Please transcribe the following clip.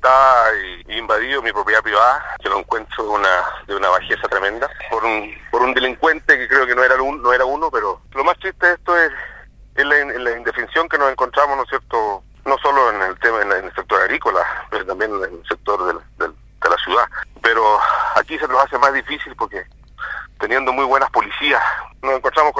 asaltada y, eh, invadido mi propiedad privada, que lo encuentro de una, de una bajeza tremenda, por un, por un delincuente que creo que no era, no era uno, pero lo más triste de esto es, la, indefensión que nos encontramos, ¿no es cierto?, no solo en el tema en, el sector agrícola, pero también en el sector de la ciudad. Pero aquí se nos hace más difícil porque teniendo muy buenas policías, nos encontramos con